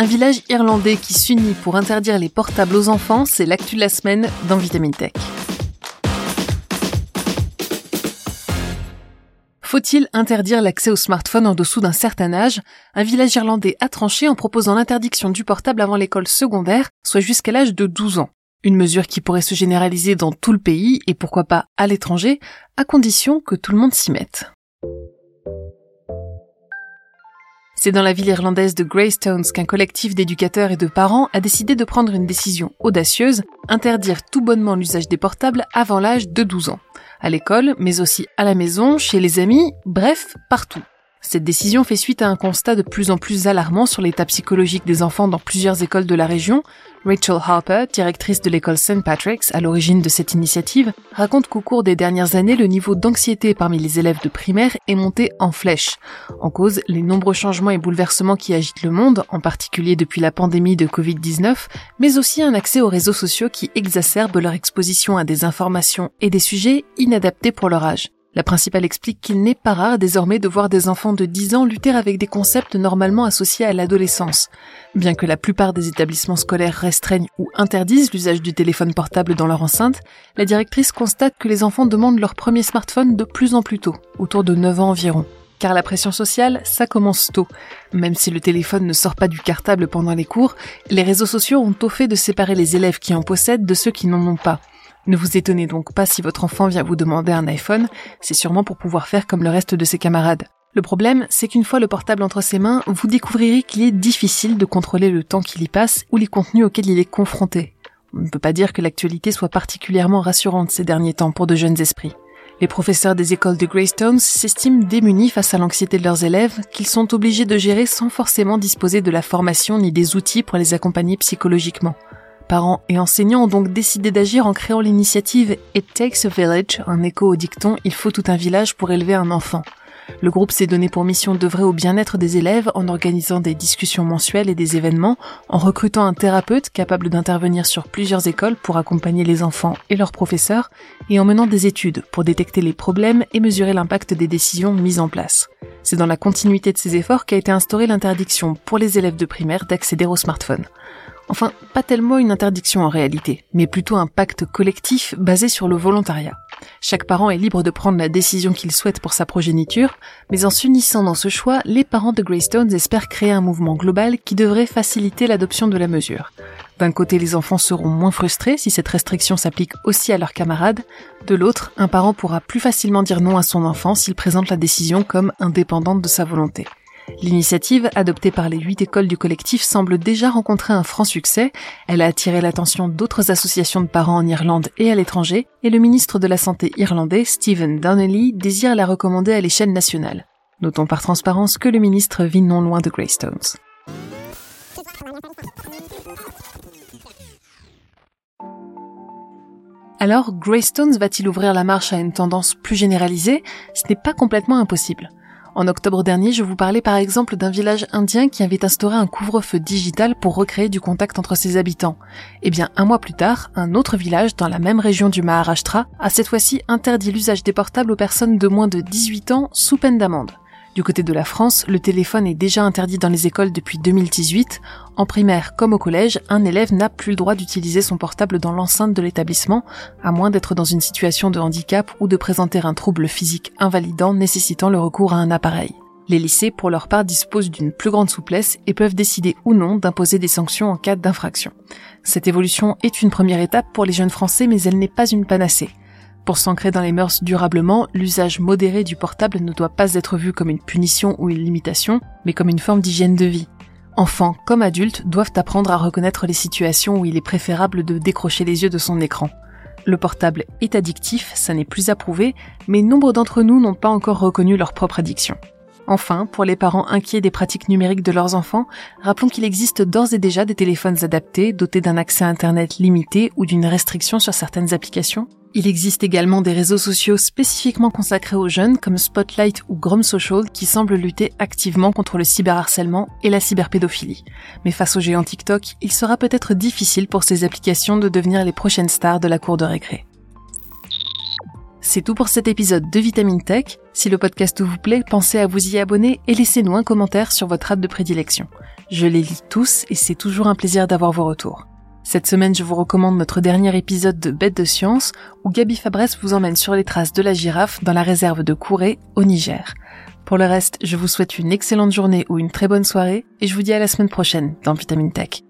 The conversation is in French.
Un village irlandais qui s'unit pour interdire les portables aux enfants, c'est l'actu de la semaine dans Vitamin Tech. Faut-il interdire l'accès au smartphone en dessous d'un certain âge? Un village irlandais a tranché en proposant l'interdiction du portable avant l'école secondaire, soit jusqu'à l'âge de 12 ans. Une mesure qui pourrait se généraliser dans tout le pays et pourquoi pas à l'étranger, à condition que tout le monde s'y mette. C'est dans la ville irlandaise de Greystones qu'un collectif d'éducateurs et de parents a décidé de prendre une décision audacieuse, interdire tout bonnement l'usage des portables avant l'âge de 12 ans. À l'école, mais aussi à la maison, chez les amis, bref, partout. Cette décision fait suite à un constat de plus en plus alarmant sur l'état psychologique des enfants dans plusieurs écoles de la région. Rachel Harper, directrice de l'école St. Patrick's à l'origine de cette initiative, raconte qu'au cours des dernières années, le niveau d'anxiété parmi les élèves de primaire est monté en flèche. En cause, les nombreux changements et bouleversements qui agitent le monde, en particulier depuis la pandémie de Covid-19, mais aussi un accès aux réseaux sociaux qui exacerbe leur exposition à des informations et des sujets inadaptés pour leur âge. La principale explique qu'il n'est pas rare désormais de voir des enfants de 10 ans lutter avec des concepts normalement associés à l'adolescence. Bien que la plupart des établissements scolaires restreignent ou interdisent l'usage du téléphone portable dans leur enceinte, la directrice constate que les enfants demandent leur premier smartphone de plus en plus tôt, autour de 9 ans environ. Car la pression sociale, ça commence tôt. Même si le téléphone ne sort pas du cartable pendant les cours, les réseaux sociaux ont au fait de séparer les élèves qui en possèdent de ceux qui n'en ont pas. Ne vous étonnez donc pas si votre enfant vient vous demander un iPhone, c'est sûrement pour pouvoir faire comme le reste de ses camarades. Le problème, c'est qu'une fois le portable entre ses mains, vous découvrirez qu'il est difficile de contrôler le temps qu'il y passe ou les contenus auxquels il est confronté. On ne peut pas dire que l'actualité soit particulièrement rassurante ces derniers temps pour de jeunes esprits. Les professeurs des écoles de Greystones s'estiment démunis face à l'anxiété de leurs élèves, qu'ils sont obligés de gérer sans forcément disposer de la formation ni des outils pour les accompagner psychologiquement. Parents et enseignants ont donc décidé d'agir en créant l'initiative It Takes a Village, un écho au dicton Il faut tout un village pour élever un enfant. Le groupe s'est donné pour mission d'œuvrer au bien-être des élèves en organisant des discussions mensuelles et des événements, en recrutant un thérapeute capable d'intervenir sur plusieurs écoles pour accompagner les enfants et leurs professeurs, et en menant des études pour détecter les problèmes et mesurer l'impact des décisions mises en place. C'est dans la continuité de ces efforts qu'a été instaurée l'interdiction pour les élèves de primaire d'accéder au smartphone. Enfin, pas tellement une interdiction en réalité, mais plutôt un pacte collectif basé sur le volontariat. Chaque parent est libre de prendre la décision qu'il souhaite pour sa progéniture, mais en s'unissant dans ce choix, les parents de Greystones espèrent créer un mouvement global qui devrait faciliter l'adoption de la mesure. D'un côté, les enfants seront moins frustrés si cette restriction s'applique aussi à leurs camarades. De l'autre, un parent pourra plus facilement dire non à son enfant s'il présente la décision comme indépendante de sa volonté. L'initiative, adoptée par les huit écoles du collectif, semble déjà rencontrer un franc succès. Elle a attiré l'attention d'autres associations de parents en Irlande et à l'étranger, et le ministre de la Santé irlandais, Stephen Donnelly, désire la recommander à l'échelle nationale. Notons par transparence que le ministre vit non loin de Greystones. Alors, Greystones va-t-il ouvrir la marche à une tendance plus généralisée? Ce n'est pas complètement impossible. En octobre dernier, je vous parlais par exemple d'un village indien qui avait instauré un couvre-feu digital pour recréer du contact entre ses habitants. Eh bien, un mois plus tard, un autre village dans la même région du Maharashtra a cette fois-ci interdit l'usage des portables aux personnes de moins de 18 ans sous peine d'amende. Du côté de la France, le téléphone est déjà interdit dans les écoles depuis 2018. En primaire comme au collège, un élève n'a plus le droit d'utiliser son portable dans l'enceinte de l'établissement, à moins d'être dans une situation de handicap ou de présenter un trouble physique invalidant nécessitant le recours à un appareil. Les lycées, pour leur part, disposent d'une plus grande souplesse et peuvent décider ou non d'imposer des sanctions en cas d'infraction. Cette évolution est une première étape pour les jeunes Français, mais elle n'est pas une panacée. Pour s'ancrer dans les mœurs durablement, l'usage modéré du portable ne doit pas être vu comme une punition ou une limitation, mais comme une forme d'hygiène de vie. Enfants comme adultes doivent apprendre à reconnaître les situations où il est préférable de décrocher les yeux de son écran. Le portable est addictif, ça n'est plus approuvé, mais nombre d'entre nous n'ont pas encore reconnu leur propre addiction. Enfin, pour les parents inquiets des pratiques numériques de leurs enfants, rappelons qu'il existe d'ores et déjà des téléphones adaptés, dotés d'un accès à Internet limité ou d'une restriction sur certaines applications, il existe également des réseaux sociaux spécifiquement consacrés aux jeunes comme Spotlight ou Grom Social qui semblent lutter activement contre le cyberharcèlement et la cyberpédophilie. Mais face au géant TikTok, il sera peut-être difficile pour ces applications de devenir les prochaines stars de la cour de récré. C'est tout pour cet épisode de Vitamine Tech. Si le podcast vous plaît, pensez à vous y abonner et laissez-nous un commentaire sur votre app de prédilection. Je les lis tous et c'est toujours un plaisir d'avoir vos retours. Cette semaine, je vous recommande notre dernier épisode de Bête de science où Gabi Fabresse vous emmène sur les traces de la girafe dans la réserve de Kouré au Niger. Pour le reste, je vous souhaite une excellente journée ou une très bonne soirée et je vous dis à la semaine prochaine dans Vitamine Tech.